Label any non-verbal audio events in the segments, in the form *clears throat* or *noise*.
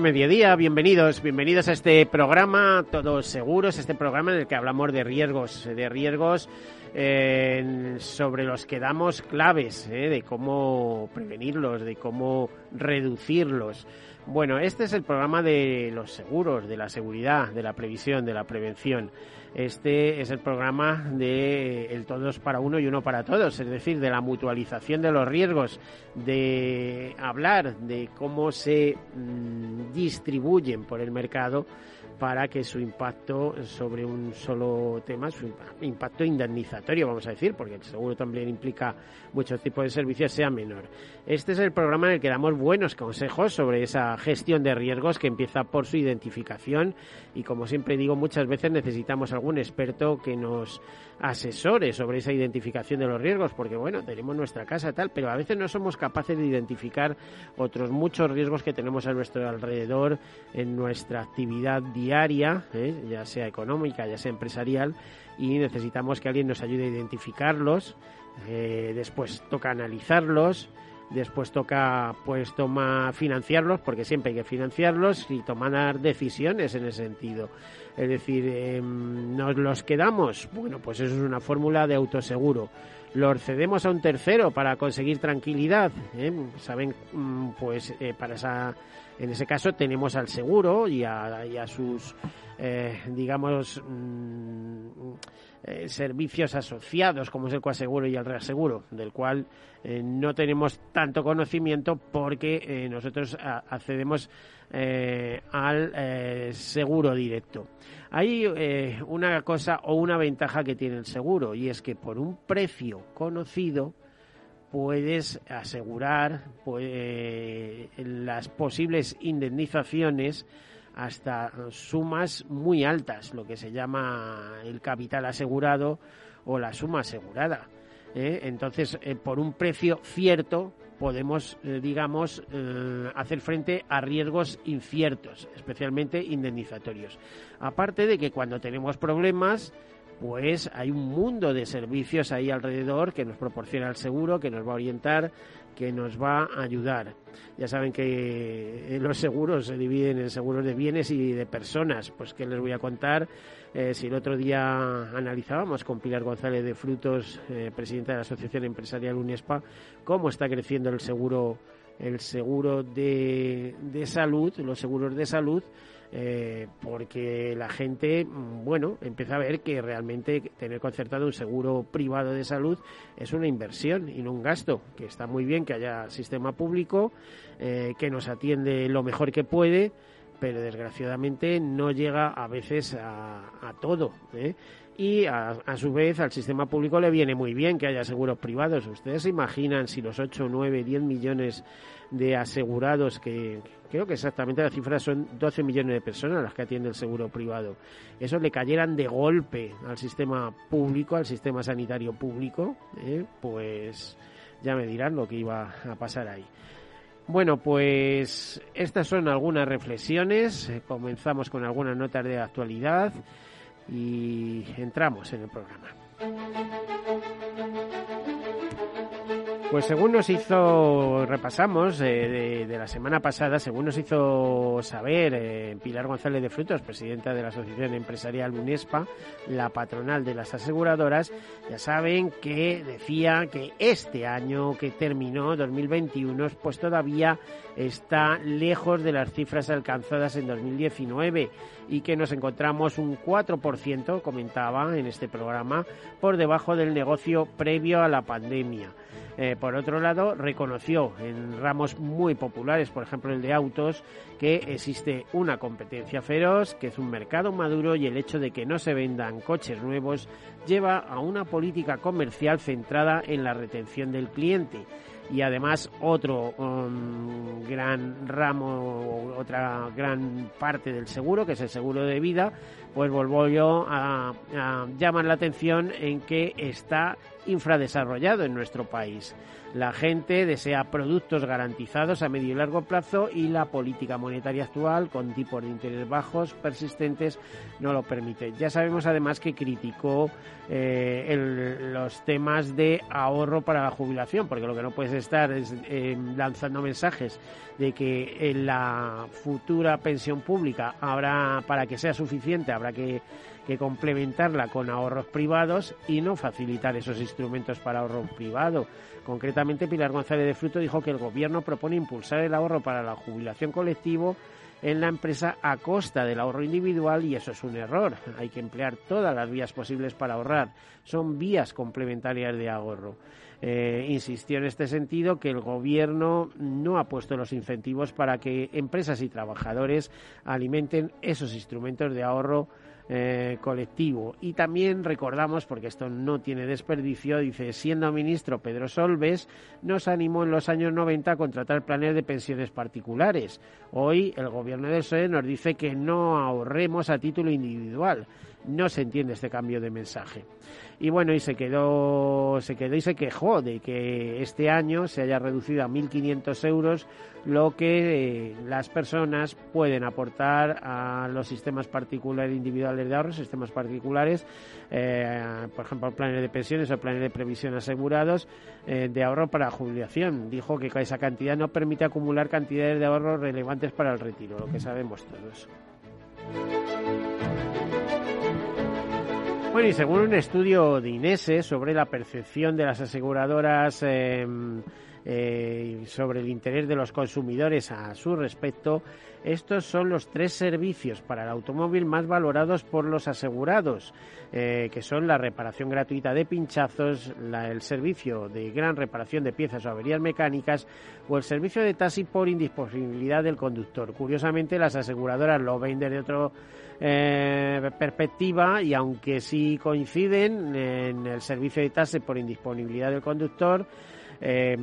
Mediodía, bienvenidos, bienvenidos a este programa Todos Seguros, este programa en el que hablamos de riesgos, de riesgos eh, sobre los que damos claves, eh, de cómo prevenirlos, de cómo reducirlos. Bueno, este es el programa de los seguros, de la seguridad, de la previsión, de la prevención. Este es el programa de el todos para uno y uno para todos, es decir, de la mutualización de los riesgos, de hablar de cómo se mm, distribuyen por el mercado para que su impacto sobre un solo tema, su impacto indemnizatorio, vamos a decir, porque el seguro también implica muchos tipos de servicios, sea menor. Este es el programa en el que damos buenos consejos sobre esa gestión de riesgos que empieza por su identificación y, como siempre digo, muchas veces necesitamos algún experto que nos asesores sobre esa identificación de los riesgos, porque bueno, tenemos nuestra casa tal, pero a veces no somos capaces de identificar otros muchos riesgos que tenemos a nuestro alrededor en nuestra actividad diaria, ¿eh? ya sea económica, ya sea empresarial, y necesitamos que alguien nos ayude a identificarlos. Eh, después toca analizarlos después toca pues toma financiarlos porque siempre hay que financiarlos y tomar decisiones en ese sentido es decir, em, ¿nos los quedamos? Bueno, pues eso es una fórmula de autoseguro. ¿Los cedemos a un tercero para conseguir tranquilidad? ¿Eh? Saben, mm, pues eh, para esa, en ese caso tenemos al seguro y a, sus, eh, digamos, mm, servicios asociados como es el coaseguro y el reaseguro, del cual no tenemos tanto conocimiento porque nosotros accedemos eh, al eh, seguro directo. Hay eh, una cosa o una ventaja que tiene el seguro y es que por un precio conocido puedes asegurar pues, las posibles indemnizaciones hasta sumas muy altas, lo que se llama el capital asegurado o la suma asegurada. Entonces, por un precio cierto, podemos, eh, digamos, eh, hacer frente a riesgos inciertos, especialmente indemnizatorios. Aparte de que cuando tenemos problemas, pues hay un mundo de servicios ahí alrededor que nos proporciona el seguro, que nos va a orientar, que nos va a ayudar. Ya saben que los seguros se dividen en seguros de bienes y de personas. Pues que les voy a contar. Eh, si el otro día analizábamos con Pilar González de Frutos, eh, presidenta de la Asociación Empresarial UNESPA, cómo está creciendo el seguro, el seguro de, de salud, los seguros de salud eh, porque la gente, mm, bueno, empieza a ver que realmente tener concertado un seguro privado de salud es una inversión y no un gasto, que está muy bien que haya sistema público, eh, que nos atiende lo mejor que puede, pero desgraciadamente no llega a veces a, todo. ¿eh? Y a, su vez al sistema público le viene muy bien que haya seguros privados. ¿Ustedes se imaginan si los 8, 9, 10 millones de asegurados que, creo que exactamente la cifra son 12 millones de personas las que atiende el seguro privado. Eso le cayeran de golpe al sistema público, al sistema sanitario público, ¿eh? pues ya me dirán lo que iba a pasar ahí. Bueno, pues estas son algunas reflexiones. Comenzamos con algunas notas de actualidad y entramos en el programa. Pues según nos hizo, repasamos eh, de, la semana pasada, según nos hizo saber eh, Pilar González de Frutos, presidenta de la Asociación Empresarial UNESPA, la patronal de las aseguradoras, ya saben que decía que este año que terminó, 2021, pues todavía está lejos de las cifras alcanzadas en 2019 y que nos encontramos un 4%, comentaba en este programa, por debajo del negocio previo a la pandemia. Eh, por otro lado, reconoció en ramos muy populares, por ejemplo el de autos, que existe una competencia feroz, que es un mercado maduro y el hecho de que no se vendan coches nuevos lleva a una política comercial centrada en la retención del cliente y además otro um, gran ramo, otra gran parte del seguro, que es el seguro de vida, pues vuelvo yo a, a llamar la atención en que está infradesarrollado en nuestro país. La gente desea productos garantizados a medio y largo plazo y la política monetaria actual, con tipos de interés bajos persistentes, no lo permite. Ya sabemos además que criticó eh, los temas de ahorro para la jubilación, porque lo que no puedes estar es eh, lanzando mensajes de que en la futura pensión pública habrá, para que sea suficiente, habrá que que complementarla con ahorros privados y no facilitar esos instrumentos para ahorro privado. Concretamente, Pilar González de Fruto dijo que el Gobierno propone impulsar el ahorro para la jubilación colectivo en la empresa a costa del ahorro individual y eso es un error. Hay que emplear todas las vías posibles para ahorrar. Son vías complementarias de ahorro. Eh, insistió en este sentido que el Gobierno no ha puesto los incentivos para que empresas y trabajadores alimenten esos instrumentos de ahorro eh, colectivo. Y también recordamos, porque esto no tiene desperdicio, dice, siendo ministro Pedro Solves, nos animó en los años 90 a contratar planes de pensiones particulares. Hoy el gobierno del PSOE nos dice que no ahorremos a título individual. No se entiende este cambio de mensaje y bueno, y se quedó, se quedó y se quejó de que este año se haya reducido a 1.500 euros lo que eh, las personas pueden aportar a los sistemas particulares individuales de ahorro, sistemas particulares, eh, por ejemplo, planes de pensiones o planes de previsión asegurados eh, de ahorro para jubilación. Dijo que esa cantidad no permite acumular cantidades de ahorro relevantes para el retiro, lo que sabemos todos. Según un estudio de Inese sobre la percepción de las aseguradoras em, eh, sobre el interés de los consumidores a su respecto, estos son los tres servicios para el automóvil más valorados por los asegurados, eh, que son la reparación gratuita de pinchazos, el servicio de gran reparación de piezas o averías mecánicas o el servicio de taxi por indisponibilidad del conductor. Curiosamente, las aseguradoras lo ven desde otro eh, perspectiva y aunque sí coinciden en el servicio de taxi por indisponibilidad del conductor, eh,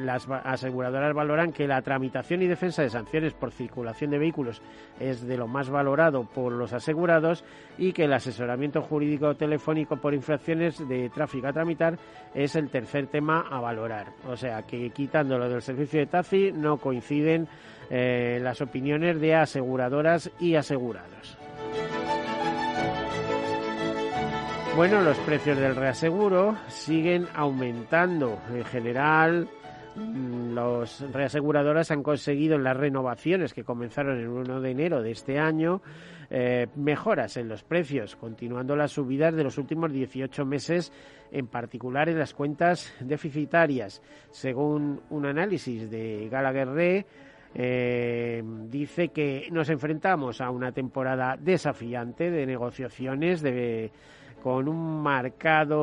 las aseguradoras valoran que la tramitación y defensa de sanciones por circulación de vehículos es de lo más valorado por los asegurados y que el asesoramiento jurídico telefónico por infracciones de tráfico a tramitar es el tercer tema a valorar. O sea que quitando lo del servicio de taxi no coinciden eh, las opiniones de aseguradoras y asegurados. Bueno, los precios del reaseguro siguen aumentando. En general, mm, los reaseguradoras han conseguido en las renovaciones que comenzaron el 1 de enero de este año eh, mejoras en los precios, continuando las subidas de los últimos 18 meses, en particular en las cuentas deficitarias. Según un análisis de Gallagher Re, eh, dice que nos enfrentamos a una temporada desafiante de negociaciones con un marcado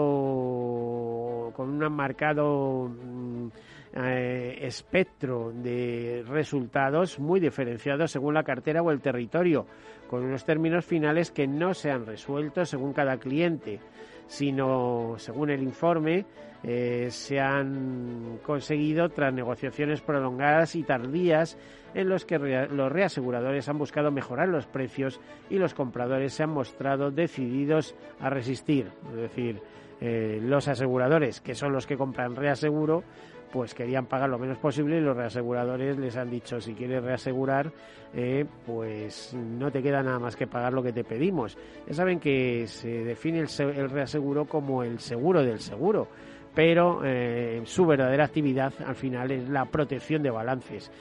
con un marcado mm, eh, espectro de resultados muy diferenciados según la cartera o el territorio, con unos términos finales que no se han resuelto según cada cliente sino, según el informe, eh, se han conseguido tras negociaciones prolongadas y tardías en los que los reaseguradores han buscado mejorar los precios y los compradores se han mostrado decididos a resistir. Es decir, eh, los aseguradores, que son los que compran reaseguro, pues querían pagar lo menos posible y los reaseguradores les han dicho si quieres reasegurar eh, pues no te queda nada más que pagar lo que te pedimos ya saben que se define el, reaseguro como el seguro del seguro pero eh, su verdadera actividad al final es la protección de balances,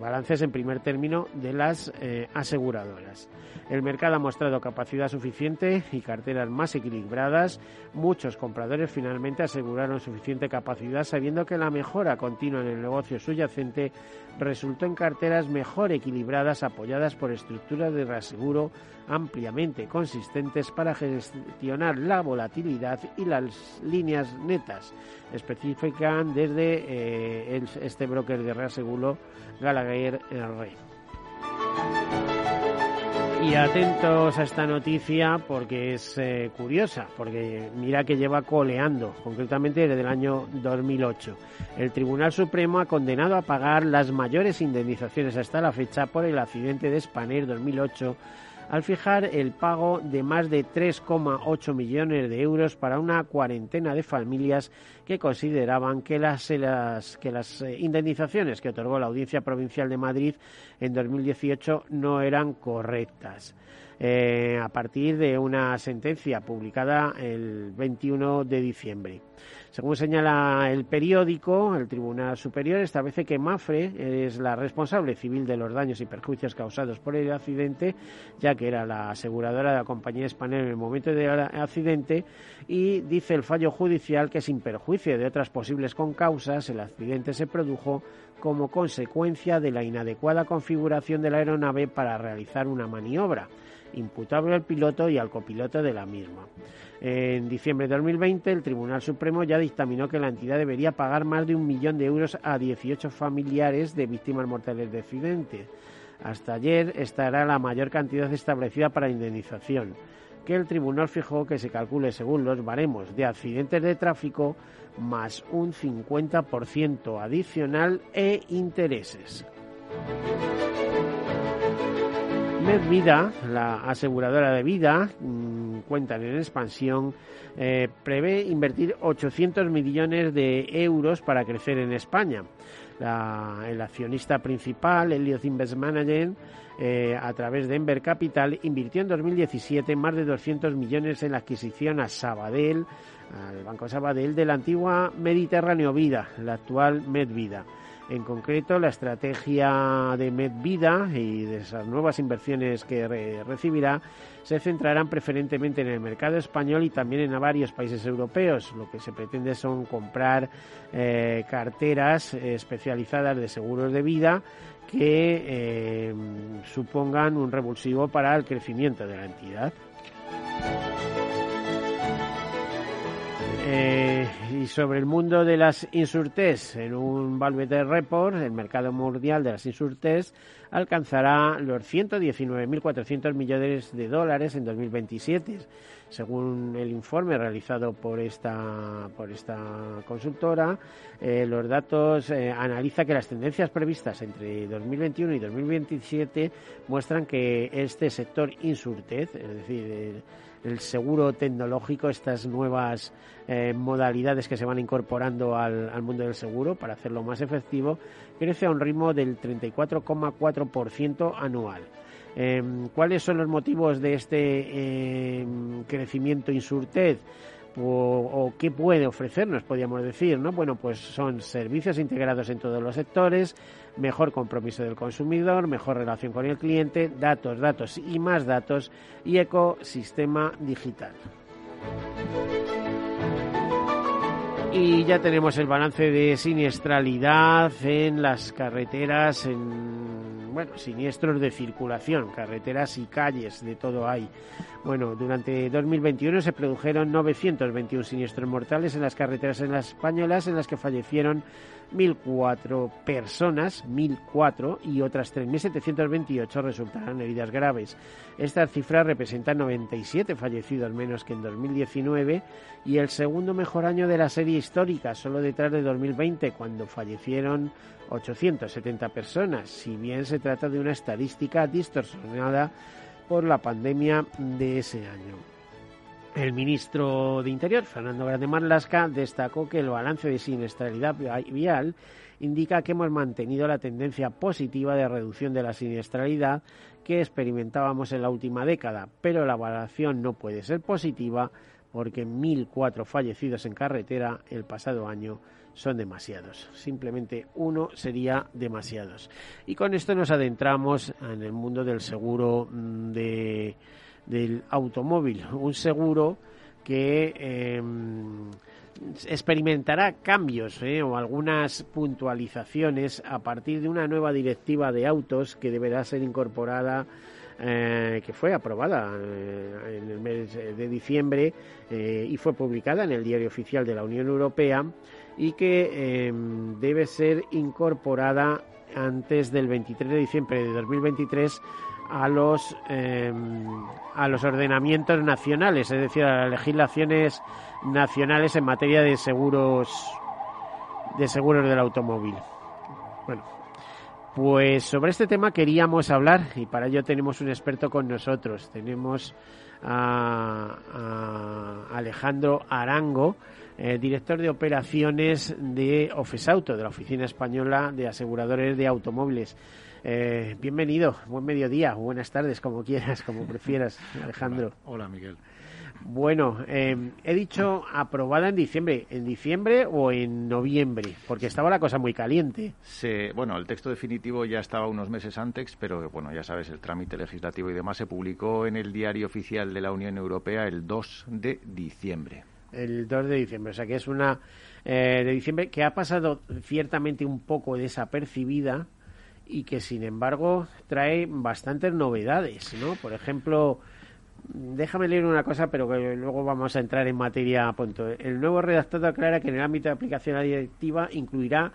balances en primer término de las aseguradoras. El mercado ha mostrado capacidad suficiente y carteras más equilibradas. Muchos compradores finalmente aseguraron suficiente capacidad sabiendo que la mejora continua en el negocio subyacente resultó en carteras mejor equilibradas apoyadas por estructuras de reaseguro ampliamente consistentes para gestionar la volatilidad y las líneas netas especifican desde eh, este broker de reaseguro Gallagher Rey. Y atentos a esta noticia porque es eh, curiosa, porque mira que lleva coleando, concretamente desde el año 2008. El Tribunal Supremo ha condenado a pagar las mayores indemnizaciones hasta la fecha por el accidente de Spanair 2008 al fijar el pago de más de 3,8 millones de euros para una cuarentena de familias que consideraban que las, las eh, indemnizaciones que otorgó la Audiencia Provincial de Madrid en 2018 no eran correctas. Eh, a partir de una sentencia publicada el 21 de diciembre. Según señala el periódico, el Tribunal Superior establece que Mafre es la responsable civil de los daños y perjuicios causados por el accidente, ya que era la aseguradora de la compañía española en el momento del accidente, y dice el fallo judicial que sin perjuicio de otras posibles concausas, el accidente se produjo como consecuencia de la inadecuada configuración de la aeronave para realizar una maniobra imputable al piloto y al copiloto de la misma. En diciembre de 2020, el Tribunal Supremo ya dictaminó que la entidad debería pagar más de un millón de euros a 18 familiares de víctimas mortales de accidente. Hasta ayer, esta era la mayor cantidad establecida para indemnización, que el tribunal fijó que se calcule según los baremos de accidentes de tráfico más un 50% adicional e intereses. Medvida, la aseguradora de vida, mm, cuentan en expansión, eh, prevé invertir 800 millones de euros para crecer en España. el accionista principal, Elliott Investment Management, eh, a través de Ember Capital, invirtió en 2017 más de 200 millones en la adquisición a Sabadell, al Banco Sabadell, de la antigua Mediterráneo Vida, la actual Medvida. En concreto, la estrategia de MedVida y de esas nuevas inversiones que recibirá se centrarán preferentemente en el mercado español y también en varios países europeos. Lo que se pretende son comprar eh, carteras especializadas de seguros de vida que eh, supongan un revulsivo para el crecimiento de la entidad. Eh, y sobre el mundo de las insurtes, en un Valverde Report, el mercado mundial de las insurtes alcanzará los 119.400 millones de dólares en 2027, según el informe realizado por esta, por esta consultora. Eh, los datos eh, analiza que las tendencias previstas entre 2021 y 2027 muestran que este sector insurtez, es decir, el seguro tecnológico, estas nuevas eh, modalidades que se van incorporando al, mundo del seguro para hacerlo más efectivo, crece a un ritmo del 34,4% anual. Em, ¿Cuáles son los motivos de este em, crecimiento insurtez? o, qué puede ofrecernos, podríamos decir, ¿no? Bueno, pues son servicios integrados en todos los sectores, mejor compromiso del consumidor, mejor relación con el cliente, datos, datos y más datos y ecosistema digital. Y ya tenemos el balance de siniestralidad en las carreteras, en bueno, siniestros de circulación, carreteras y calles, de todo hay. Bueno, durante 2021 se produjeron 921 siniestros mortales en las carreteras en las españolas, en las que fallecieron 1.004 personas, 1.004, y otras 3.728 resultaron heridas graves. Estas cifras representan 97 fallecidos menos que en 2019 y el segundo mejor año de la serie histórica, solo detrás de 2020, cuando fallecieron 870 personas, si bien se trata de una estadística distorsionada por la pandemia de ese año. El ministro de Interior, Fernando Grande Marlasca, destacó que el balance de siniestralidad vial indica que hemos mantenido la tendencia positiva de reducción de la siniestralidad que experimentábamos en la última década, pero la evaluación no puede ser positiva porque 1.004 fallecidos en carretera el pasado año son demasiados. Simplemente uno sería demasiados. Y con esto nos adentramos en el mundo del seguro mm, de del automóvil, un seguro que em, experimentará cambios eh, o algunas puntualizaciones a partir de una nueva directiva de autos que deberá ser incorporada eh, que fue aprobada eh, en el mes de diciembre y fue publicada en el Diario Oficial de la Unión Europea y que em, debe ser incorporada antes del 23 de diciembre de 2023 a los em, a los ordenamientos nacionales, es decir, a las legislaciones nacionales en materia de seguros de seguros del automóvil. Bueno, pues sobre este tema queríamos hablar y para ello tenemos un experto con nosotros. Tenemos a, Alejandro Arango, eh, director de operaciones de Ofesauto, de la Oficina Española de Aseguradores de Automóviles. Eh, bienvenido, buen mediodía, buenas tardes, como quieras, como prefieras, *laughs* Alejandro. Hola, Miguel. Bueno, eh, he dicho aprobada en diciembre. ¿En diciembre o en noviembre? Porque estaba la cosa muy caliente. bueno, el texto definitivo ya estaba unos meses antes, pero bueno, ya sabes, el trámite legislativo y demás se publicó en el Diario Oficial de la Unión Europea el 2 de diciembre. El 2 de diciembre, o sea que es una eh, de diciembre que ha pasado ciertamente un poco desapercibida y que sin embargo trae bastantes novedades, ¿no? Por ejemplo, déjame leer una cosa, pero que luego vamos a entrar en materia a punto. El nuevo redactado aclara que en el ámbito de aplicación de la directiva incluirá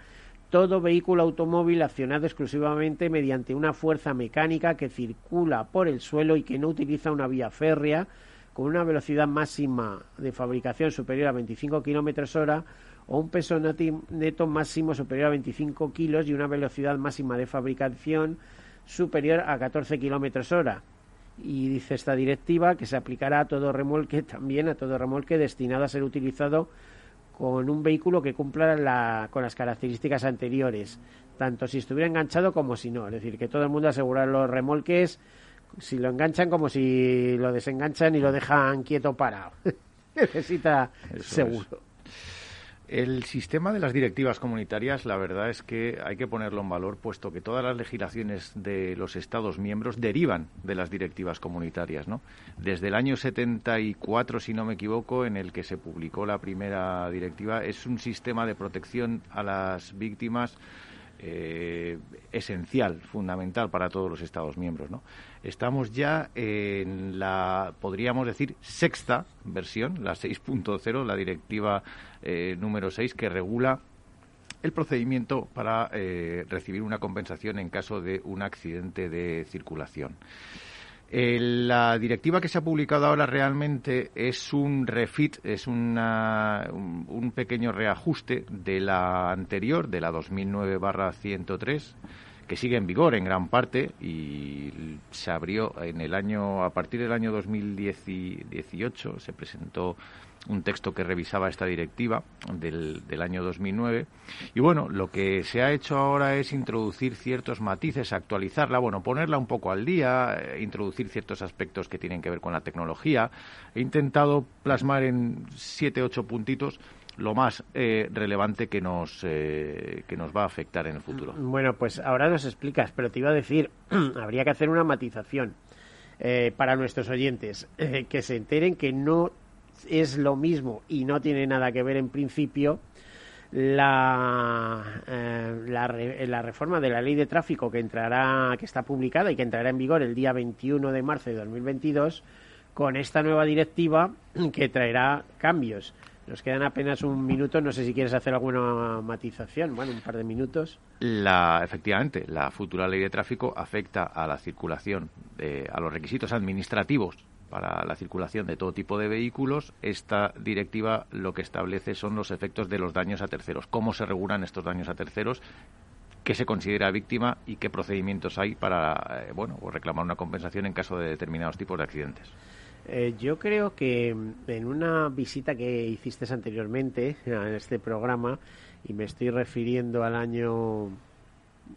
todo vehículo automóvil accionado exclusivamente mediante una fuerza mecánica que circula por el suelo y que no utiliza una vía férrea con una velocidad máxima de fabricación superior a 25 kilómetros hora o un peso neto máximo superior a 25 kilos y una velocidad máxima de fabricación superior a 14 kilómetros hora. Y dice esta directiva que se aplicará a todo remolque, *laughs* también a todo remolque destinado a ser utilizado con un vehículo que cumpla con las características anteriores, tanto si estuviera enganchado como si no. Es decir, que todo el mundo asegura los remolques si lo enganchan como si lo desenganchan y lo dejan quieto parado. *laughs* Necesita seguro. El sistema de las directivas comunitarias, la verdad es que hay que ponerlo en valor, puesto que todas las legislaciones de los Estados miembros derivan de las directivas comunitarias. ¿no? Desde el año 74, si no me equivoco, en el que se publicó la primera directiva, es un sistema de protección a las víctimas eh, esencial, fundamental para todos los Estados miembros. ¿no? Estamos ya en la, podríamos decir, sexta versión, la 6.0, la directiva eh, número 6, que regula el procedimiento para eh, recibir una compensación en caso de un accidente de circulación. Eh, la directiva que se ha publicado ahora realmente es un refit, es un, pequeño reajuste de la anterior, de la 2009-103, que sigue en vigor en gran parte y se abrió en el año, a partir del año 2018, se presentó un texto que revisaba esta directiva del, del, año 2009. Y bueno, lo que se ha hecho ahora es introducir ciertos matices, actualizarla, bueno, ponerla un poco al día, eh, introducir ciertos aspectos que tienen que ver con la tecnología. He intentado plasmar en siete, ocho puntitos lo más eh, relevante que nos, eh, que nos va a afectar en el futuro. Bueno, pues ahora nos explicas, pero te iba a decir, *clears throat* habría que hacer una matización. para nuestros oyentes, que se enteren que no es lo mismo y no tiene nada que ver en principio la, eh, la, reforma de la ley de tráfico que entrará, que está publicada y que entrará en vigor el día 21 de marzo de 2022 con esta nueva directiva que traerá cambios. Nos quedan apenas un minuto, no sé si quieres hacer alguna matización, bueno, un par de minutos. La, efectivamente, la futura ley de tráfico afecta a la circulación, a los requisitos administrativos para la circulación de todo tipo de vehículos, esta directiva lo que establece son los efectos de los daños a terceros, cómo se regulan estos daños a terceros, qué se considera víctima y qué procedimientos hay para eh, bueno, reclamar una compensación en caso de determinados tipos de accidentes. Eh, yo creo que en una visita que hiciste anteriormente *laughs* en este programa, y me estoy refiriendo al año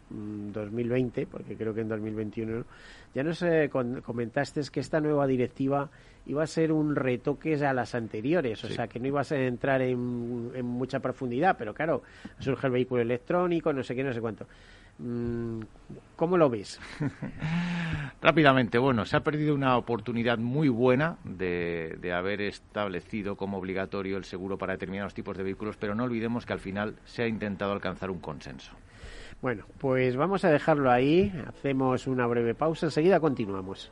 2020, mm, porque creo que en 2021 ya nos eh, comentaste que esta nueva directiva iba a ser un retoque a las anteriores, o sea, que no iba a entrar en, en, mucha profundidad, pero claro, surge el vehículo electrónico, no sé qué, no sé cuánto. Mm, ¿Cómo lo ves? *laughs* Rápidamente, bueno, se ha perdido una oportunidad muy buena de, de, haber establecido como obligatorio el seguro para determinados tipos de vehículos, pero no olvidemos que al final se ha intentado alcanzar un consenso. Bueno, pues vamos a dejarlo ahí, hacemos una breve pausa, enseguida continuamos.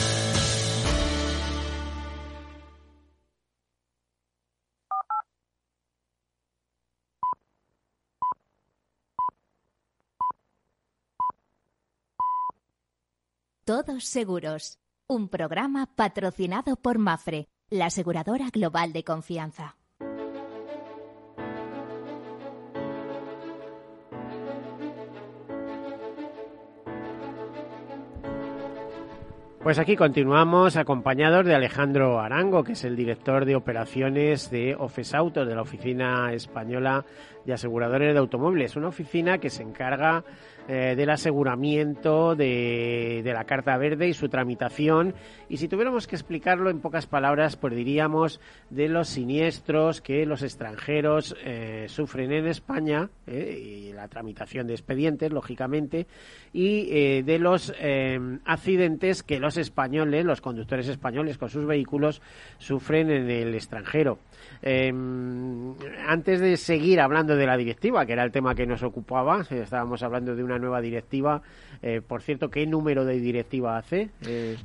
Todos Seguros, un programa patrocinado por Mafre, la aseguradora global de confianza. Pues aquí continuamos acompañados de Alejandro Arango, que es el director de operaciones de Ofesauto, de la Oficina Española de Aseguradores de Automóviles. Una oficina que se encarga eh, del aseguramiento de, la Carta Verde y su tramitación. Y si tuviéramos que explicarlo en pocas palabras, pues diríamos de los siniestros que los extranjeros eh, sufren en España, eh, y la tramitación de expedientes, lógicamente, y de los accidentes que los españoles, los conductores españoles con sus vehículos, sufren en el extranjero. antes de seguir hablando de la directiva, que era el tema que nos ocupaba, estábamos hablando de una nueva directiva. Eh, por cierto, ¿qué número de directiva hace?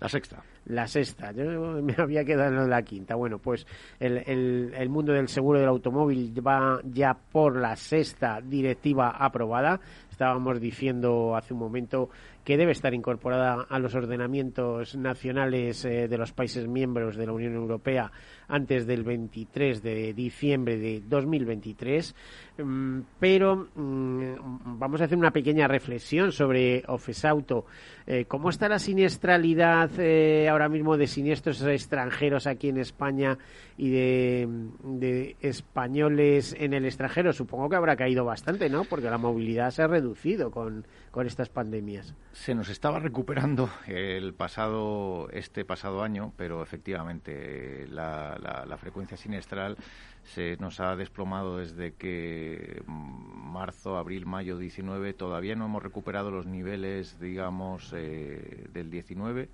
la sexta. La sexta. Yo me había quedado en la quinta. Bueno, pues el, el, mundo del seguro del automóvil va ya por la sexta directiva aprobada. Estábamos diciendo hace un momento que debe estar incorporada a los ordenamientos nacionales eh, de los países miembros de la Unión Europea antes del 23 de diciembre de 2023. Mm, pero mm, vamos a hacer una pequeña reflexión sobre Ofesauto. Eh, ¿Cómo está la siniestralidad eh, ahora mismo de siniestros extranjeros aquí en España y de, españoles en el extranjero? Supongo que habrá caído bastante, ¿no? Porque la movilidad se ha reducido con, con estas pandemias. Se nos estaba recuperando el pasado, este pasado año, pero efectivamente la, la frecuencia siniestral se nos ha desplomado desde que mm, marzo, abril, mayo 19. Todavía no hemos recuperado los niveles, digamos, eh, del 19.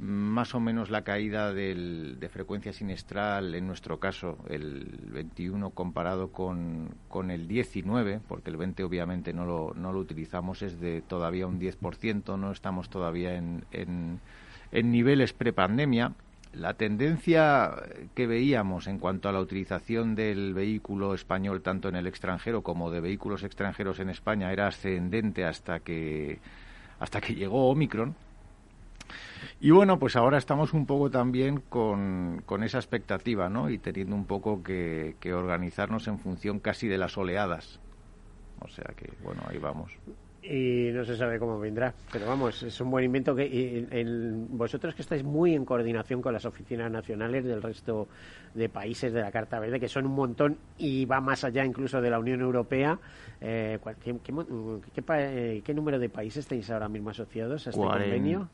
Más o menos la caída del, de frecuencia sinestral, en nuestro caso, el 21 comparado con, con el 19, porque el 20 obviamente no lo, no lo utilizamos, es de todavía un 10%, no estamos todavía en, en, en niveles prepandemia la tendencia que veíamos en cuanto a la utilización del vehículo español tanto en el extranjero como de vehículos extranjeros en España era ascendente hasta que hasta que llegó Omicron. Y bueno, pues ahora estamos un poco también con, con esa expectativa, ¿no? Y teniendo un poco que, que organizarnos en función casi de las oleadas. O sea que, bueno, ahí vamos y no se sabe cómo vendrá. Pero vamos, es un buen invento que vosotros que estáis muy en coordinación con las oficinas nacionales del resto de países de la Carta Verde, que son un montón y va más allá incluso de la Unión Europea. Eh, eh, ¿qué, número de países tenéis ahora mismo asociados a este 48 convenio?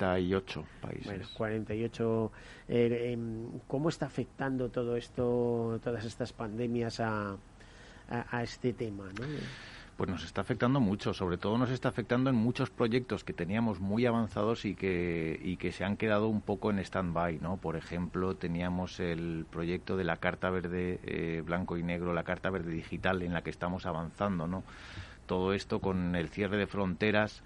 países. Bueno, 48. Eh, em, ¿Cómo está afectando todo esto, todas estas pandemias a, a, a este tema? ¿no? Pues nos está afectando mucho, sobre todo nos está afectando en muchos proyectos que teníamos muy avanzados y que, y que se han quedado un poco en stand-by, ¿no? Por ejemplo, teníamos el proyecto de la Carta Verde eh, Blanco y Negro, la Carta Verde Digital, en la que estamos avanzando, ¿no? Todo esto con el cierre de fronteras,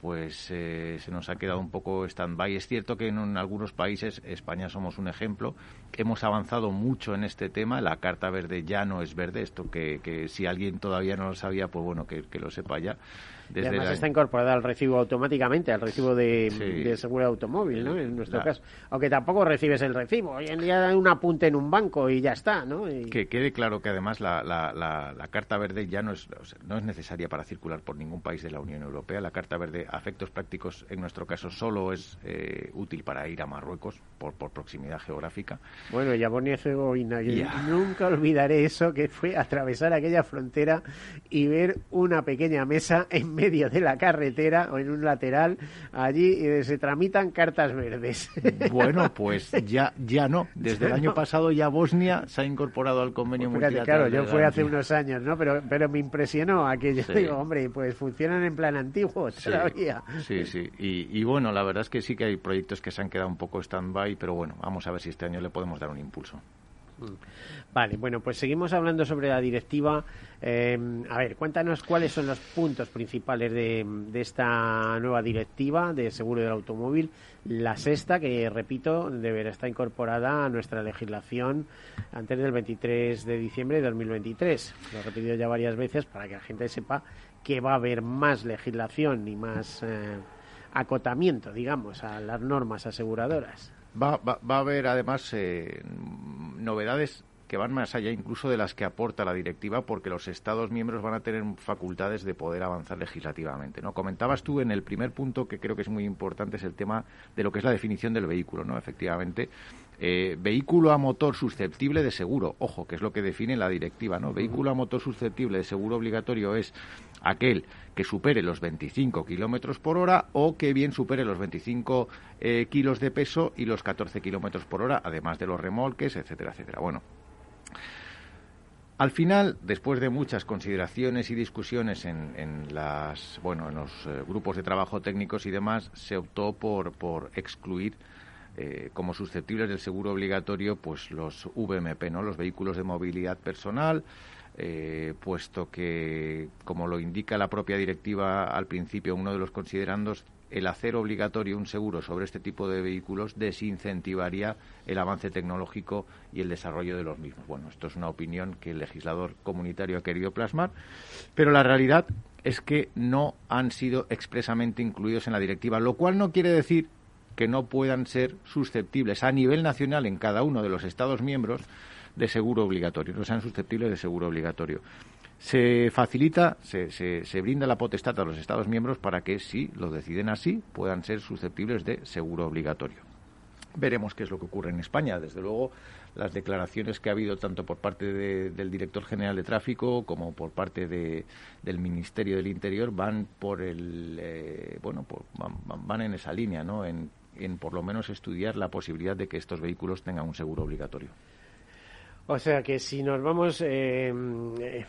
pues eh, se nos ha quedado un poco stand-by. Es cierto que en, algunos países, España somos un ejemplo, hemos avanzado mucho en este tema. La Carta Verde ya no es verde, esto que, que si alguien todavía no lo sabía, pues bueno, que, que lo sepa ya además está incorporada al recibo automáticamente, al recibo de, seguro de automóvil, ¿no? En nuestro caso. Aunque tampoco recibes el recibo. Hoy en día hay un apunte en un banco y ya está, ¿no? Que quede claro que además la, carta verde ya no es, no es necesaria para circular por ningún país de la Unión Europea. La carta verde, a efectos prácticos, en nuestro caso, solo es eh, útil para ir a Marruecos por, por proximidad geográfica. Bueno, y a Bosnia Herzegovina. nunca olvidaré eso, que fue atravesar aquella frontera y ver una pequeña mesa en medio de la carretera o en un lateral, allí eh, se tramitan cartas verdes. *laughs* Bueno, pues ya, ya no. *laughs* Desde el año pasado ya Bosnia se ha incorporado al convenio pues Claro, yo fui hace unos años, ¿no? Pero, pero me impresionó aquello. Digo, hombre, pues funcionan en plan antiguo todavía. Sí, sí. Y, y, bueno, la verdad es que sí que hay proyectos que se han quedado un poco stand-by, pero bueno, vamos a ver si este año le podemos dar un impulso. Vale, bueno, pues seguimos hablando sobre la directiva. Eh, a ver, cuéntanos cuáles son los puntos principales de, de, esta nueva directiva de seguro del automóvil, la sexta, que repito, deberá estar incorporada a nuestra legislación antes del 23 de diciembre de 2023. Lo he repetido ya varias veces para que la gente sepa que va a haber más legislación y más eh, acotamiento, digamos, a las normas aseguradoras. Va, va, va a haber además eh, novedades que van más allá incluso de las que aporta la directiva porque los Estados miembros van a tener facultades de poder avanzar legislativamente. ¿no? Comentabas tú en el primer punto que creo que es muy importante es el tema de lo que es la definición del vehículo. ¿no? Efectivamente, eh, vehículo a motor susceptible de seguro, ojo, que es lo que define la directiva. ¿no? Vehículo a motor susceptible de seguro obligatorio es aquel que supere los 25 kilómetros por hora o que bien supere los 25 eh, kilos de peso y los 14 kilómetros por hora, además de los remolques, etcétera, etcétera. Bueno, al final, después de muchas consideraciones y discusiones en, las, bueno, en los eh, grupos de trabajo técnicos y demás, se optó por, por excluir eh, como susceptibles del seguro obligatorio pues los VMP, ¿no? los vehículos de movilidad personal, eh, puesto que, como lo indica la propia directiva al principio, uno de los considerandos el hacer obligatorio un seguro sobre este tipo de vehículos desincentivaría el avance tecnológico y el desarrollo de los mismos. Bueno, esto es una opinión que el legislador comunitario ha querido plasmar, pero la realidad es que no han sido expresamente incluidos en la directiva, lo cual no quiere decir que no puedan ser susceptibles a nivel nacional en cada uno de los Estados miembros de seguro obligatorio, no sean susceptibles de seguro obligatorio se facilita, se, se, brinda la potestad a los Estados miembros para que, si lo deciden así, puedan ser susceptibles de seguro obligatorio. Veremos qué es lo que ocurre en España. Desde luego, las declaraciones que ha habido tanto por parte del director general de tráfico como por parte del Ministerio del Interior van por el eh, bueno van, en esa línea, ¿no? en por lo menos estudiar la posibilidad de que estos vehículos tengan un seguro obligatorio. O sea que si nos vamos, eh, eh,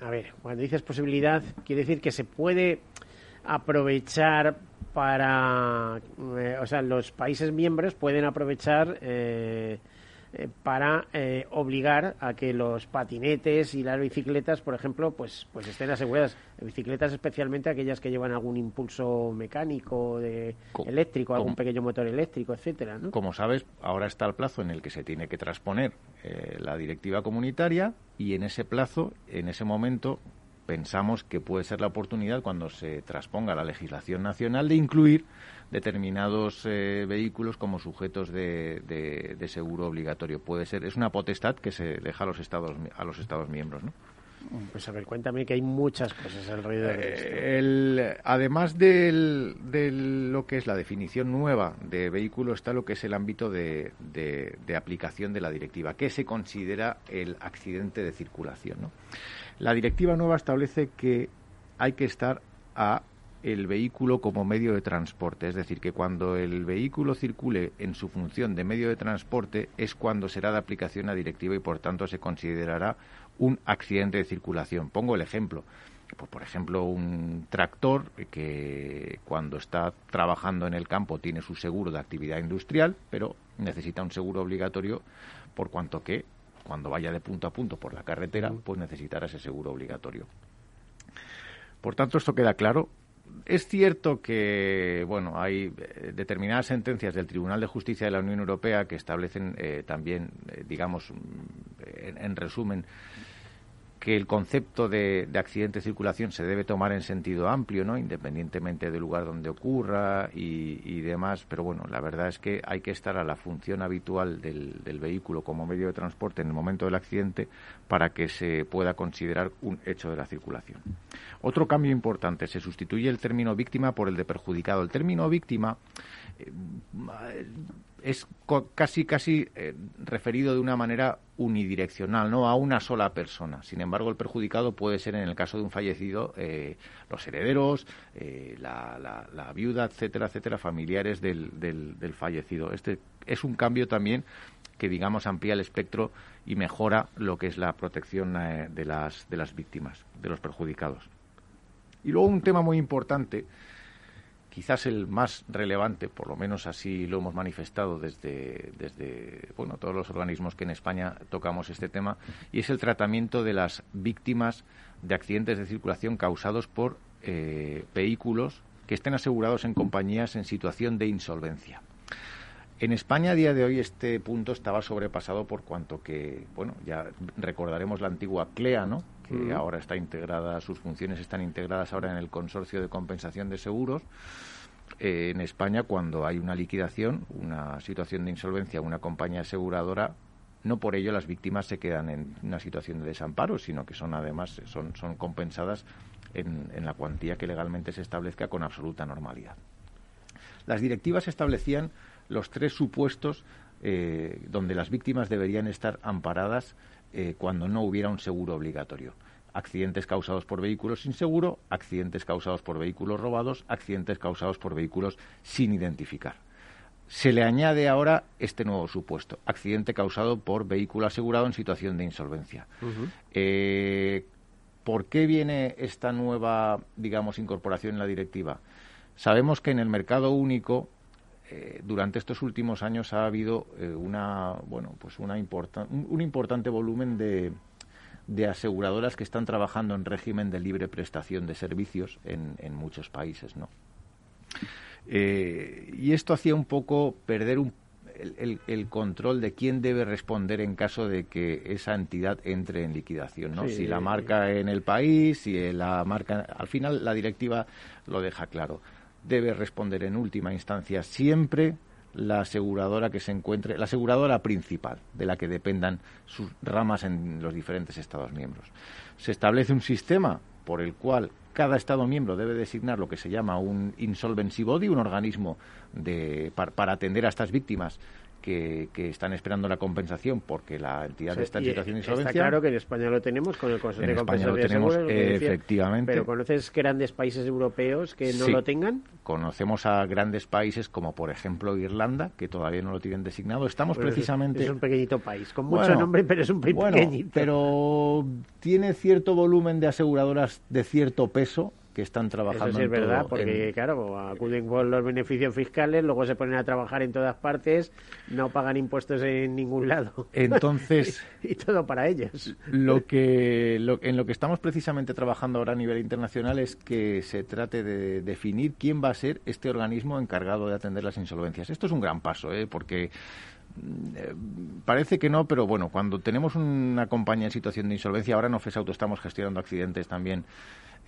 a ver, cuando dices posibilidad, quiere decir que se puede aprovechar para, eh, o sea, los países miembros pueden aprovechar eh, para eh, obligar a que los patinetes y las bicicletas, por ejemplo, pues, pues estén aseguradas. Bicicletas especialmente aquellas que llevan algún impulso mecánico, de eléctrico, algún pequeño motor eléctrico, etcétera. ¿no? Como sabes, ahora está el plazo en el que se tiene que transponer eh, la directiva comunitaria y en ese plazo, en ese momento, pensamos que puede ser la oportunidad cuando se transponga la legislación nacional de incluir determinados eh, vehículos como sujetos de, de, seguro obligatorio. Puede ser, es una potestad que se deja a los Estados, a los Estados miembros, ¿no? Pues a ver, cuéntame que hay muchas cosas alrededor de esto. Eh, el, además de lo que es la definición nueva de vehículo, está lo que es el ámbito de, de, aplicación de la directiva. ¿Qué se considera el accidente de circulación? ¿no? La directiva nueva establece que hay que estar a el vehículo como medio de transporte. Es decir, que cuando el vehículo circule en su función de medio de transporte es cuando será de aplicación la directiva y por tanto se considerará un accidente de circulación. Pongo el ejemplo. Pues, por ejemplo, un tractor que cuando está trabajando en el campo tiene su seguro de actividad industrial, pero necesita un seguro obligatorio por cuanto que cuando vaya de punto a punto por la carretera, pues necesitará ese seguro obligatorio. Por tanto, esto queda claro es cierto que bueno hay eh, determinadas sentencias del Tribunal de Justicia de la Unión Europea que establecen eh, también eh, digamos en, resumen que el concepto de, accidente de circulación se debe tomar en sentido amplio, ¿no? independientemente del lugar donde ocurra y, demás. Pero bueno, la verdad es que hay que estar a la función habitual del, vehículo como medio de transporte en el momento del accidente para que se pueda considerar un hecho de la circulación. Otro cambio importante, se sustituye el término víctima por el de perjudicado. El término víctima eh, es casi casi eh, referido de una manera unidireccional, no a una sola persona. Sin embargo, el perjudicado puede ser, en el caso de un fallecido, eh, los herederos, eh, la, viuda, etcétera, etcétera, familiares del, del, fallecido. Este es un cambio también que, digamos, amplía el espectro y mejora lo que es la protección de, las, de las víctimas, de los perjudicados. Y luego un tema muy importante quizás el más relevante, por lo menos así lo hemos manifestado desde, desde bueno, todos los organismos que en España tocamos este tema, y es el tratamiento de las víctimas de accidentes de circulación causados por eh, vehículos que estén asegurados en compañías en situación de insolvencia. En España a día de hoy este punto estaba sobrepasado por cuanto que, bueno, ya recordaremos la antigua CLEA, ¿no? Que ahora está integrada, sus funciones están integradas ahora en el Consorcio de Compensación de Seguros. Eh, en España, cuando hay una liquidación, una situación de insolvencia, una compañía aseguradora, no por ello las víctimas se quedan en una situación de desamparo, sino que son además son, son compensadas en, en la cuantía que legalmente se establezca con absoluta normalidad. Las directivas establecían los tres supuestos eh, donde las víctimas deberían estar amparadas eh, cuando no hubiera un seguro obligatorio. Accidentes causados por vehículos sin seguro, accidentes causados por vehículos robados, accidentes causados por vehículos sin identificar. Se le añade ahora este nuevo supuesto, accidente causado por vehículo asegurado en situación de insolvencia. Eh, ¿Por qué viene esta nueva, digamos, incorporación en la directiva? Sabemos que en el mercado único eh, durante estos últimos años ha habido eh, una, bueno, pues una un, importante volumen de, de, aseguradoras que están trabajando en régimen de libre prestación de servicios en, en muchos países, ¿no? Eh, y esto hacía un poco perder un, el, el, control de quién debe responder en caso de que esa entidad entre en liquidación, ¿no? Si la marca en el país, si la marca... Al final la directiva lo deja claro debe responder en última instancia siempre la aseguradora que se encuentre, la aseguradora principal de la que dependan sus ramas en los diferentes Estados miembros. Se establece un sistema por el cual cada Estado miembro debe designar lo que se llama un insolvency body, un organismo de, para atender a estas víctimas que, están esperando la compensación porque la entidad está en situación de insolvencia. Está claro que en España lo tenemos con el Consejo de Compensación lo tenemos, efectivamente. Pero ¿conoces grandes países europeos que no lo tengan? Conocemos a grandes países como, por ejemplo, Irlanda, que todavía no lo tienen designado. Estamos precisamente... Es un pequeñito país, con mucho nombre, pero es un país pequeñito. pero tiene cierto volumen de aseguradoras de cierto peso que están trabajando. Eso sí es verdad, porque claro, acuden con los beneficios fiscales, luego se ponen a trabajar en todas partes, no pagan impuestos en ningún lado. Entonces. *laughs* y, todo para ellos. Lo que, en lo que estamos precisamente trabajando ahora a nivel internacional es que se trate de definir quién va a ser este organismo encargado de atender las insolvencias. Esto es un gran paso, ¿eh? porque mm, eh, parece que no, pero bueno, cuando tenemos una compañía en situación de insolvencia, ahora en Ofes Auto estamos gestionando accidentes también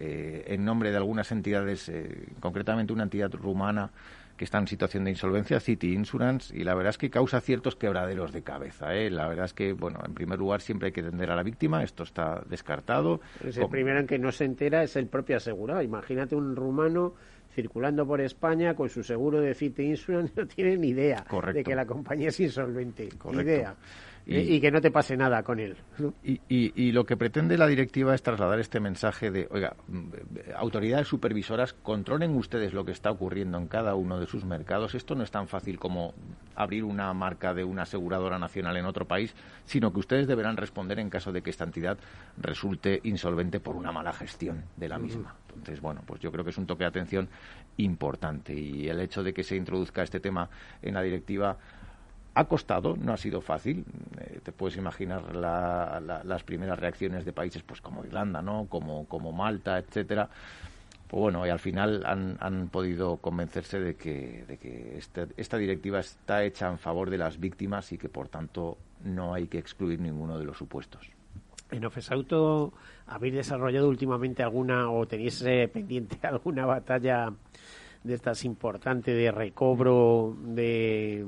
eh, en nombre de algunas entidades, eh, concretamente una entidad rumana que está en situación de insolvencia, City Insurance, y la verdad es que causa ciertos quebraderos de cabeza. ¿eh? La verdad es que, bueno, en primer lugar siempre hay que atender a la víctima, esto está descartado. el primero en que no se entera es el propio asegurado. Imagínate un rumano circulando por España con su seguro de City Insurance, *laughs* no tiene ni idea de que la compañía es insolvente. Ni idea. Y, que no te pase nada con él. Y, y, lo que pretende la directiva es trasladar este mensaje de, oiga, mm, autoridades supervisoras, controlen ustedes lo que está ocurriendo en cada uno de sus mercados. Esto no es tan fácil como abrir una marca de una aseguradora nacional en otro país, sino que ustedes deberán responder en caso de que esta entidad resulte insolvente por una mala gestión de la misma. Entonces, bueno, pues yo creo que es un toque de atención importante y el hecho de que se introduzca este tema en la directiva ha costado, no ha sido fácil. Eh, te puedes imaginar las primeras reacciones de países pues como Irlanda, ¿no? Como, como Malta, etcétera. Pues bueno, y al final han, han podido convencerse de que, de que este, esta directiva está hecha en favor de las víctimas y que por tanto no hay que excluir ninguno de los supuestos. En Ofesauto, ¿habéis desarrollado últimamente alguna o tenéis eh, pendiente *laughs* alguna batalla de estas importantes de recobro de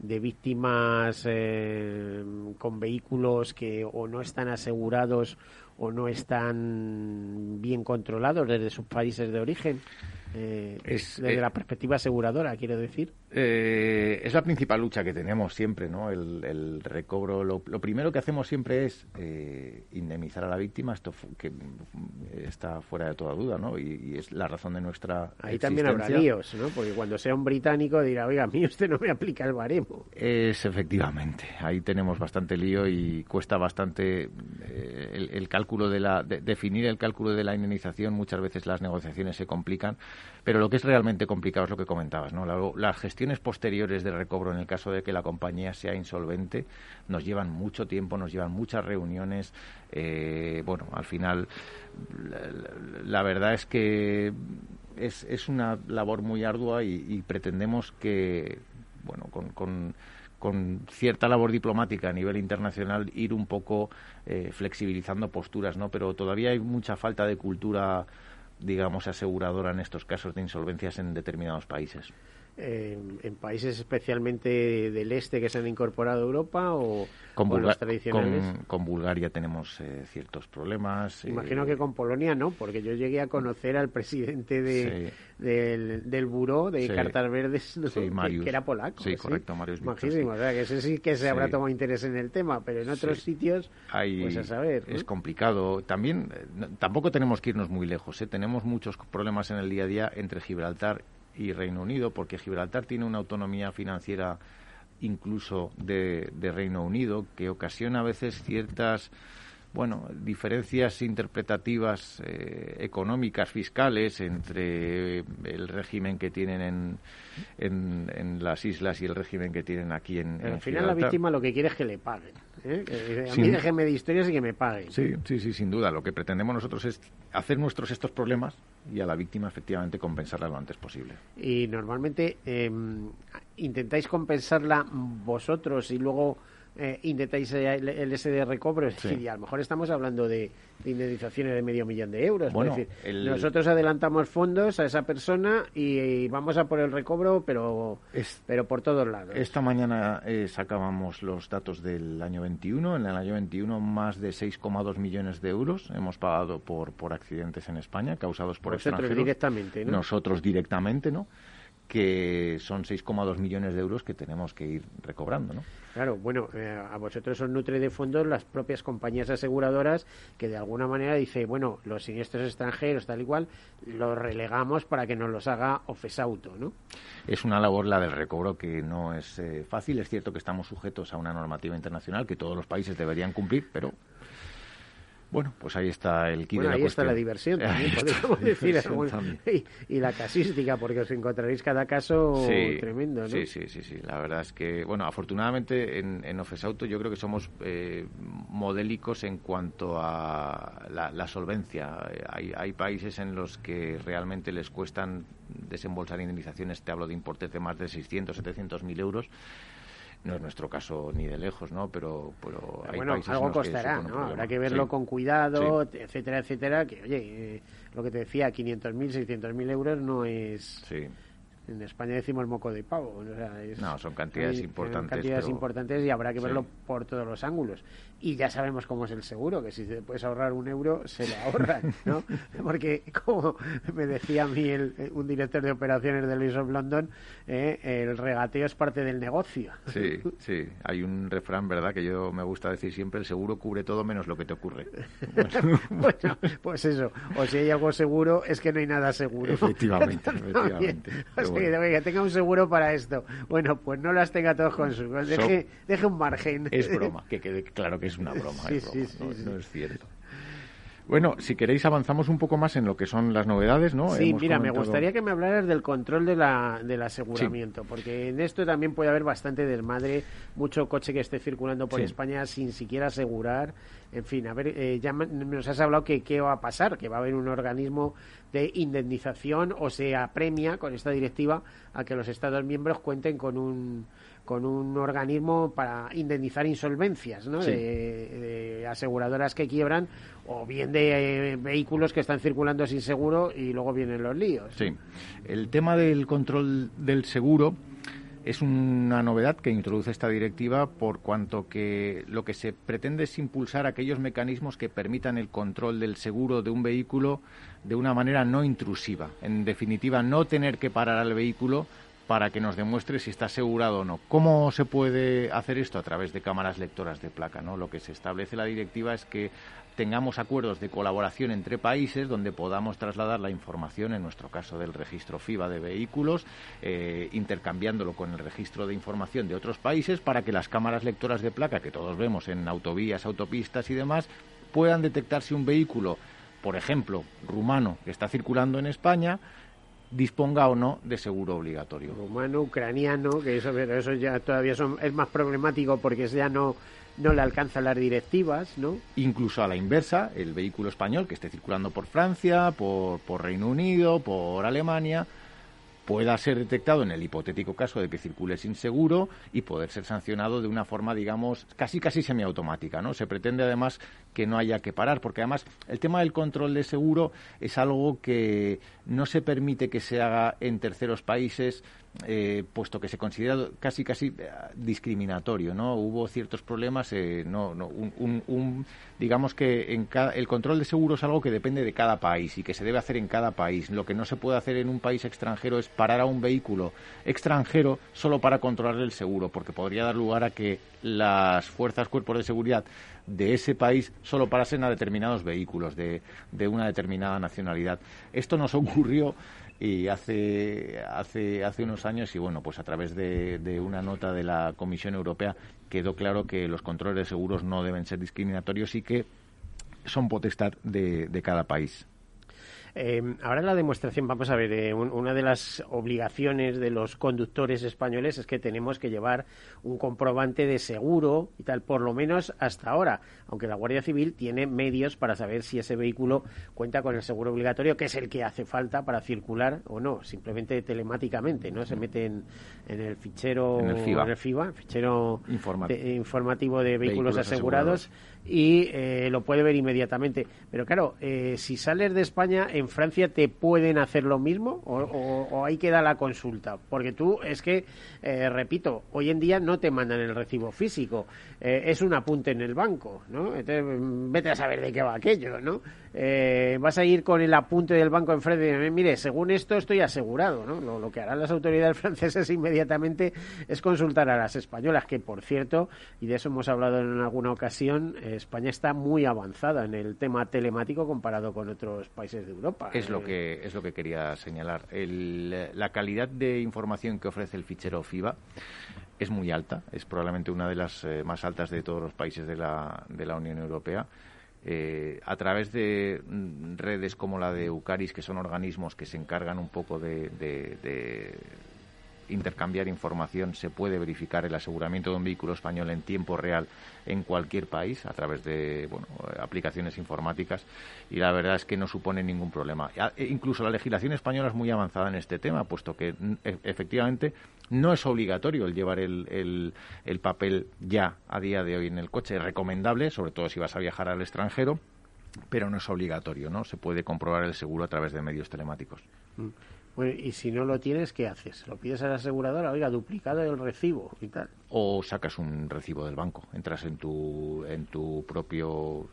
de víctimas eh, con vehículos que o no están asegurados o no están bien controlados desde sus países de origen. Eh, desde eh, la perspectiva aseguradora, quiero decir. Eh, es la principal lucha que tenemos siempre, ¿no? El, recobro. Lo, primero que hacemos siempre es indemnizar a la víctima, esto que está fuera de toda duda, ¿no? Y, es la razón de nuestra. Ahí también habrá líos, ¿no? Porque cuando sea un británico dirá, oiga, a mí usted no me aplica el baremo. Es efectivamente. Ahí tenemos bastante lío y cuesta bastante el, cálculo de la. definir el cálculo de la indemnización. Muchas veces las negociaciones se complican Pero lo que es realmente complicado es lo que comentabas, ¿no? las gestiones posteriores de recobro en el caso de que la compañía sea insolvente nos llevan mucho tiempo, nos llevan muchas reuniones. Eh, bueno, al final la, verdad es que es, una labor muy ardua y, pretendemos que, bueno, con, con cierta labor diplomática a nivel internacional ir un poco eh, flexibilizando posturas, ¿no? Pero todavía hay mucha falta de cultura digamos, aseguradora en estos casos de insolvencias en determinados países en países especialmente del este que se han incorporado a Europa o con, los tradicionales? Con, Bulgaria tenemos eh, ciertos problemas. Imagino que con Polonia no, porque yo llegué a conocer al presidente de, del, del buró de cartas verdes, que, era polaco. Sí, correcto, Marius Majísimo, o sea, que ese sí que se habrá tomado interés en el tema, pero en otros sitios, pues a saber. Es complicado. También, eh, tampoco tenemos que irnos muy lejos, ¿eh? tenemos muchos problemas en el día a día entre Gibraltar y Reino Unido, porque Gibraltar tiene una autonomía financiera incluso de, Reino Unido que ocasiona a veces ciertas bueno, diferencias interpretativas eh, económicas, fiscales entre el régimen que tienen en, en, las islas y el régimen que tienen aquí en, Al final la víctima lo que quiere es que le paguen. ¿eh? a mí déjenme de historias y que me paguen. Sí, sí, sí, sin duda. Lo que pretendemos nosotros es hacer nuestros estos problemas y a la víctima efectivamente compensarla lo antes posible. Y normalmente em, intentáis compensarla vosotros y luego eh, intentáis el, SD recobro, es decir, y a lo mejor estamos hablando de, indemnizaciones de medio millón de euros. Bueno, decir, nosotros adelantamos fondos a esa persona y, vamos a por el recobro, pero, pero por todos lados. Esta mañana eh, sacábamos los datos del año 21. En el año 21 más de 6,2 millones de euros hemos pagado por, por accidentes en España causados por Nosotros extranjeros. directamente, ¿no? Nosotros directamente, ¿no? Que son 6,2 millones de euros que tenemos que ir recobrando, ¿no? Claro, bueno, eh, a vosotros os nutre de fondos las propias compañías aseguradoras que de alguna manera dice, bueno, los siniestros extranjeros, tal y cual, los relegamos para que nos los haga Ofesauto, ¿no? Es una labor la del recobro que no es eh, fácil. Es cierto que estamos sujetos a una normativa internacional que todos los países deberían cumplir, pero bueno, pues ahí está el kit bueno, ahí está la diversión *laughs* también, podríamos decir. Y, la casística, porque os encontraréis cada caso tremendo, ¿no? Sí, sí, sí, sí. La verdad es que, bueno, afortunadamente en, en Ofesauto yo creo que somos eh, modélicos en cuanto a la, solvencia. Hay, hay países en los que realmente les cuestan desembolsar indemnizaciones, te hablo de importes de más de 600, 700 mil euros no es nuestro caso ni de lejos, ¿no? Pero, pero hay bueno, países algo costará, ¿no? Habrá que verlo con cuidado, etcétera, etcétera. Que, oye, eh, lo que te decía, 500.000, 600.000 euros no es... Sí en España decimos moco de pavo. no, son cantidades importantes. cantidades importantes y habrá que verlo por todos los ángulos. Y ya sabemos cómo es el seguro, que si te puedes ahorrar un euro, se lo ahorran, ¿no? *laughs* Porque, como me decía a mí el, un director de operaciones de Luis of London, eh, el regateo es parte del negocio. Sí, sí. Hay un refrán, ¿verdad?, que yo me gusta decir siempre, el seguro cubre todo menos lo que te ocurre. *laughs* Bueno, pues eso. O si hay algo seguro, es que no hay nada seguro. Efectivamente, *laughs* efectivamente que tenga un seguro para esto. Bueno, pues no las tenga todos con su. Deje, deje un margen. Es broma, que quede claro que es una broma. no, es cierto. Bueno, si queréis avanzamos un poco más en lo que son las novedades, ¿no? Sí, mira, me gustaría que me hablaras del control de la, del aseguramiento, porque en esto también puede haber bastante desmadre, mucho coche que esté circulando por España sin siquiera asegurar. En fin, a ver, eh, ya nos has hablado que qué va a pasar, que va a haber un organismo de indemnización o se apremia con esta directiva a que los Estados miembros cuenten con un con un organismo para indemnizar insolvencias ¿no? de, aseguradoras que quiebran o bien de eh, vehículos que están circulando sin seguro y luego vienen los líos. Sí, el tema del control del seguro es una novedad que introduce esta directiva por cuanto que lo que se pretende es impulsar aquellos mecanismos que permitan el control del seguro de un vehículo de una manera no intrusiva. En definitiva, no tener que parar al vehículo para que nos demuestre si está asegurado o no. ¿Cómo se puede hacer esto? A través de cámaras lectoras de placa. ¿no? Lo que se establece la directiva es que tengamos acuerdos de colaboración entre países donde podamos trasladar la información, en nuestro caso del registro FIBA de vehículos, eh, intercambiándolo con el registro de información de otros países para que las cámaras lectoras de placa que todos vemos en autovías, autopistas y demás puedan detectar si un vehículo, por ejemplo, rumano, que está circulando en España, disponga o no de seguro obligatorio. Rumano, ucraniano, que eso, eso ya todavía son, es más problemático porque ya no no le alcanzan las directivas, ¿no? Incluso a la inversa, el vehículo español que esté circulando por Francia, por, por Reino Unido, por Alemania, pueda ser detectado en el hipotético caso de que circule sin seguro y poder ser sancionado de una forma, digamos, casi casi semiautomática, ¿no? Se pretende además que no haya que parar, porque además el tema del control de seguro es algo que no se permite que se haga en terceros países eh, puesto que se considera casi casi eh, discriminatorio, ¿no? Hubo ciertos problemas, eh, no, no un, digamos que en el control de seguro es algo que depende de cada país y que se debe hacer en cada país. Lo que no se puede hacer en un país extranjero es parar a un vehículo extranjero solo para controlar el seguro, porque podría dar lugar a que las fuerzas, cuerpos de seguridad de ese país solo parasen a determinados vehículos de, de una determinada nacionalidad. Esto nos ocurrió y hace, hace, hace unos años y bueno, pues a través de, una nota de la Comisión Europea quedó claro que los controles de seguros no deben ser discriminatorios y que son potestad de, de cada país. Eh, ahora en la demostración, vamos a ver, eh, una de las obligaciones de los conductores españoles es que tenemos que llevar un comprobante de seguro y tal, por lo menos hasta ahora, aunque la Guardia Civil tiene medios para saber si ese vehículo cuenta con el seguro obligatorio, que es el que hace falta para circular o no, simplemente telemáticamente, ¿no? Se mete en, el fichero, en el FIBA, fichero informativo de vehículos, asegurados y eh, lo puede ver inmediatamente. Pero claro, eh, si sales de España, ¿en Francia te pueden hacer lo mismo o, o, ahí queda la consulta? Porque tú, es que, eh, repito, hoy en día no te mandan el recibo físico, es un apunte en el banco, ¿no? Entonces, vete a saber de qué va aquello, ¿no? vas a ir con el apunte del banco enfrente y mire, según esto estoy asegurado, ¿no? Lo que harán las autoridades *laughs* francesas inmediatamente es consultar a las españolas, que por cierto, y de eso hemos hablado en alguna ocasión, España está muy avanzada en el tema telemático comparado con otros países de Europa. Es lo eh, que es lo que quería señalar. la calidad de información que ofrece el fichero FIBA es muy alta, es probablemente una de las eh, más altas de todos los países de la, de la Unión Europea. Eh, a través de mm, redes como la de Eucaris, que son organismos que se encargan un poco de intercambiar información, se puede verificar el aseguramiento de un vehículo español en tiempo real en cualquier país a través de bueno, aplicaciones informáticas y la verdad es que no supone ningún problema. E incluso la legislación española es muy avanzada en este tema, puesto que e, efectivamente no es obligatorio el llevar el, el, papel ya a día de hoy en el coche. Es recomendable, sobre todo si vas a viajar al extranjero, pero no es obligatorio, ¿no? Se puede comprobar el seguro a través de medios telemáticos. Mm y si no lo tienes, ¿qué haces? ¿Lo pides a la aseguradora? Oiga, duplicado el recibo y tal. O sacas un recibo del banco, entras en tu, en tu propio...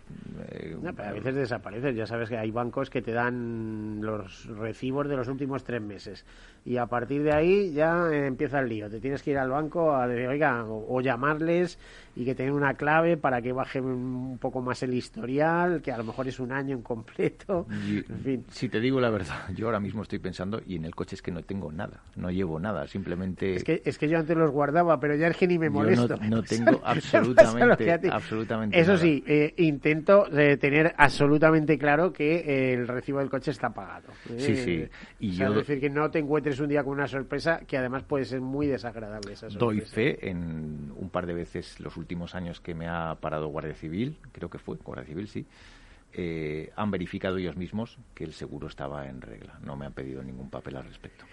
Eh, pero a veces desapareces, ya sabes que hay bancos que te dan los recibos de los últimos tres meses y a partir de ahí ya empieza el lío. Te tienes que ir al banco a decir, oiga, o, llamarles y que tengan una clave para que baje un poco más el historial, que a lo mejor es un año en completo. *laughs* en fin. Si te digo la verdad, yo ahora mismo estoy pensando y en el coche es que no tengo nada, no llevo nada, simplemente... Es que, es que yo antes los guardaba, pero ya es que ni me molesto. *laughs* no, tengo *laughs* absolutamente, absolutamente Eso sí, eh, intento eh, tener absolutamente claro que eh, el recibo del coche está pagado. Sí, sí. Y yo... Es decir, que no te encuentres un día con una sorpresa que además puede ser muy desagradable. Esa Doy fe en un par de veces los últimos años que me ha parado Guardia Civil, creo que fue Guardia Civil, sí eh, han verificado ellos mismos que el seguro estaba en regla. No me han pedido ningún papel al respecto.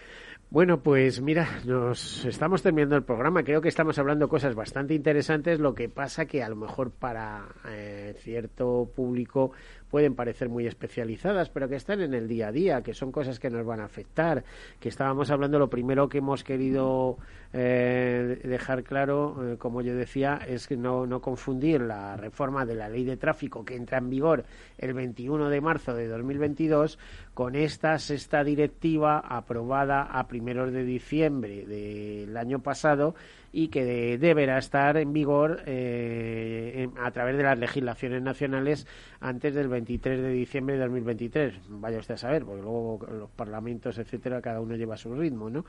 Bueno, pues mira, nos estamos terminando el programa. Creo que estamos hablando cosas bastante interesantes. Lo que pasa que a lo mejor para eh, cierto público pueden parecer muy especializadas, pero que están en el día a día, que son cosas que nos van a afectar, que estábamos hablando, lo primero que hemos querido eh, dejar claro, eh, como yo decía, es que no, no confundir la reforma de la ley de tráfico que entra en vigor el 21 de marzo de 2022 con esta sexta directiva aprobada a primeros de diciembre del año pasado y que deberá estar en vigor eh, a través de las legislaciones nacionales antes del 23 de diciembre de 2023. Vaya usted a saber, porque luego los parlamentos, etcétera, cada uno lleva su ritmo, ¿no?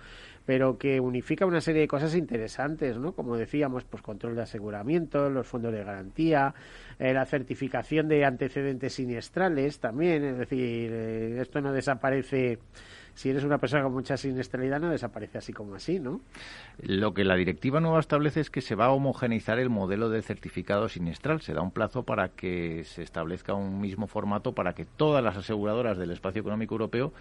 Pero que unifica una serie de cosas interesantes, ¿no? Como decíamos, pues control de aseguramiento, los fondos de garantía, eh, la certificación de antecedentes siniestrales también, es decir, eh, esto no desaparece si eres una persona con mucha siniestralidad no desaparece así como así, ¿no? Lo que la directiva nueva establece es que se va a homogeneizar el modelo de certificado siniestral. Se da un plazo para que se establezca un mismo formato para que todas las aseguradoras del espacio económico europeo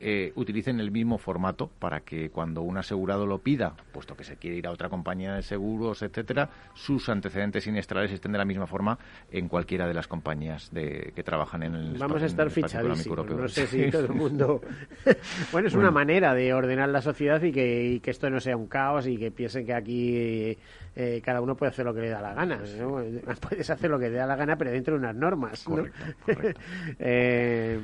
eh, utilicen el mismo formato para que cuando un asegurado lo pida, puesto que se quiere ir a otra compañía de seguros, etcétera, sus antecedentes siniestrales estén de la misma forma en cualquiera de las compañías de, que trabajan en el Vamos a estar fichadísimos. No sé si *laughs* todo el mundo. *laughs* bueno, es Bueno. una manera de ordenar la sociedad y que, y que esto no sea un caos y que piensen que aquí eh, cada uno puede hacer lo que le da la gana. ¿no? *laughs* Puedes hacer lo que te da la gana, pero dentro de unas normas. ¿no? Eh,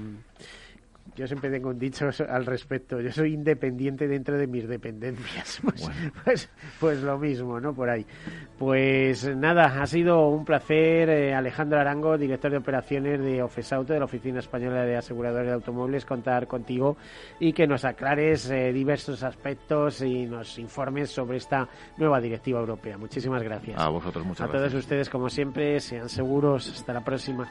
yo siempre tengo un dicho al respecto. Yo soy independiente dentro de mis dependencias. *laughs* Pues, pues, pues lo mismo, ¿no? Por ahí. Pues nada, ha sido un placer. eh, Alejandro Arango, director de operaciones de Ofesauto, de la Oficina Española de Aseguradores de Automóviles, contar contigo y que nos aclares eh, diversos aspectos y nos informes sobre esta nueva directiva europea. Muchísimas gracias. A vosotros, muchas A todos gracias. ustedes, como siempre, sean seguros. Hasta la próxima.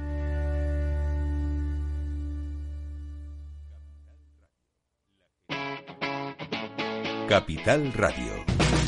Capital Radio.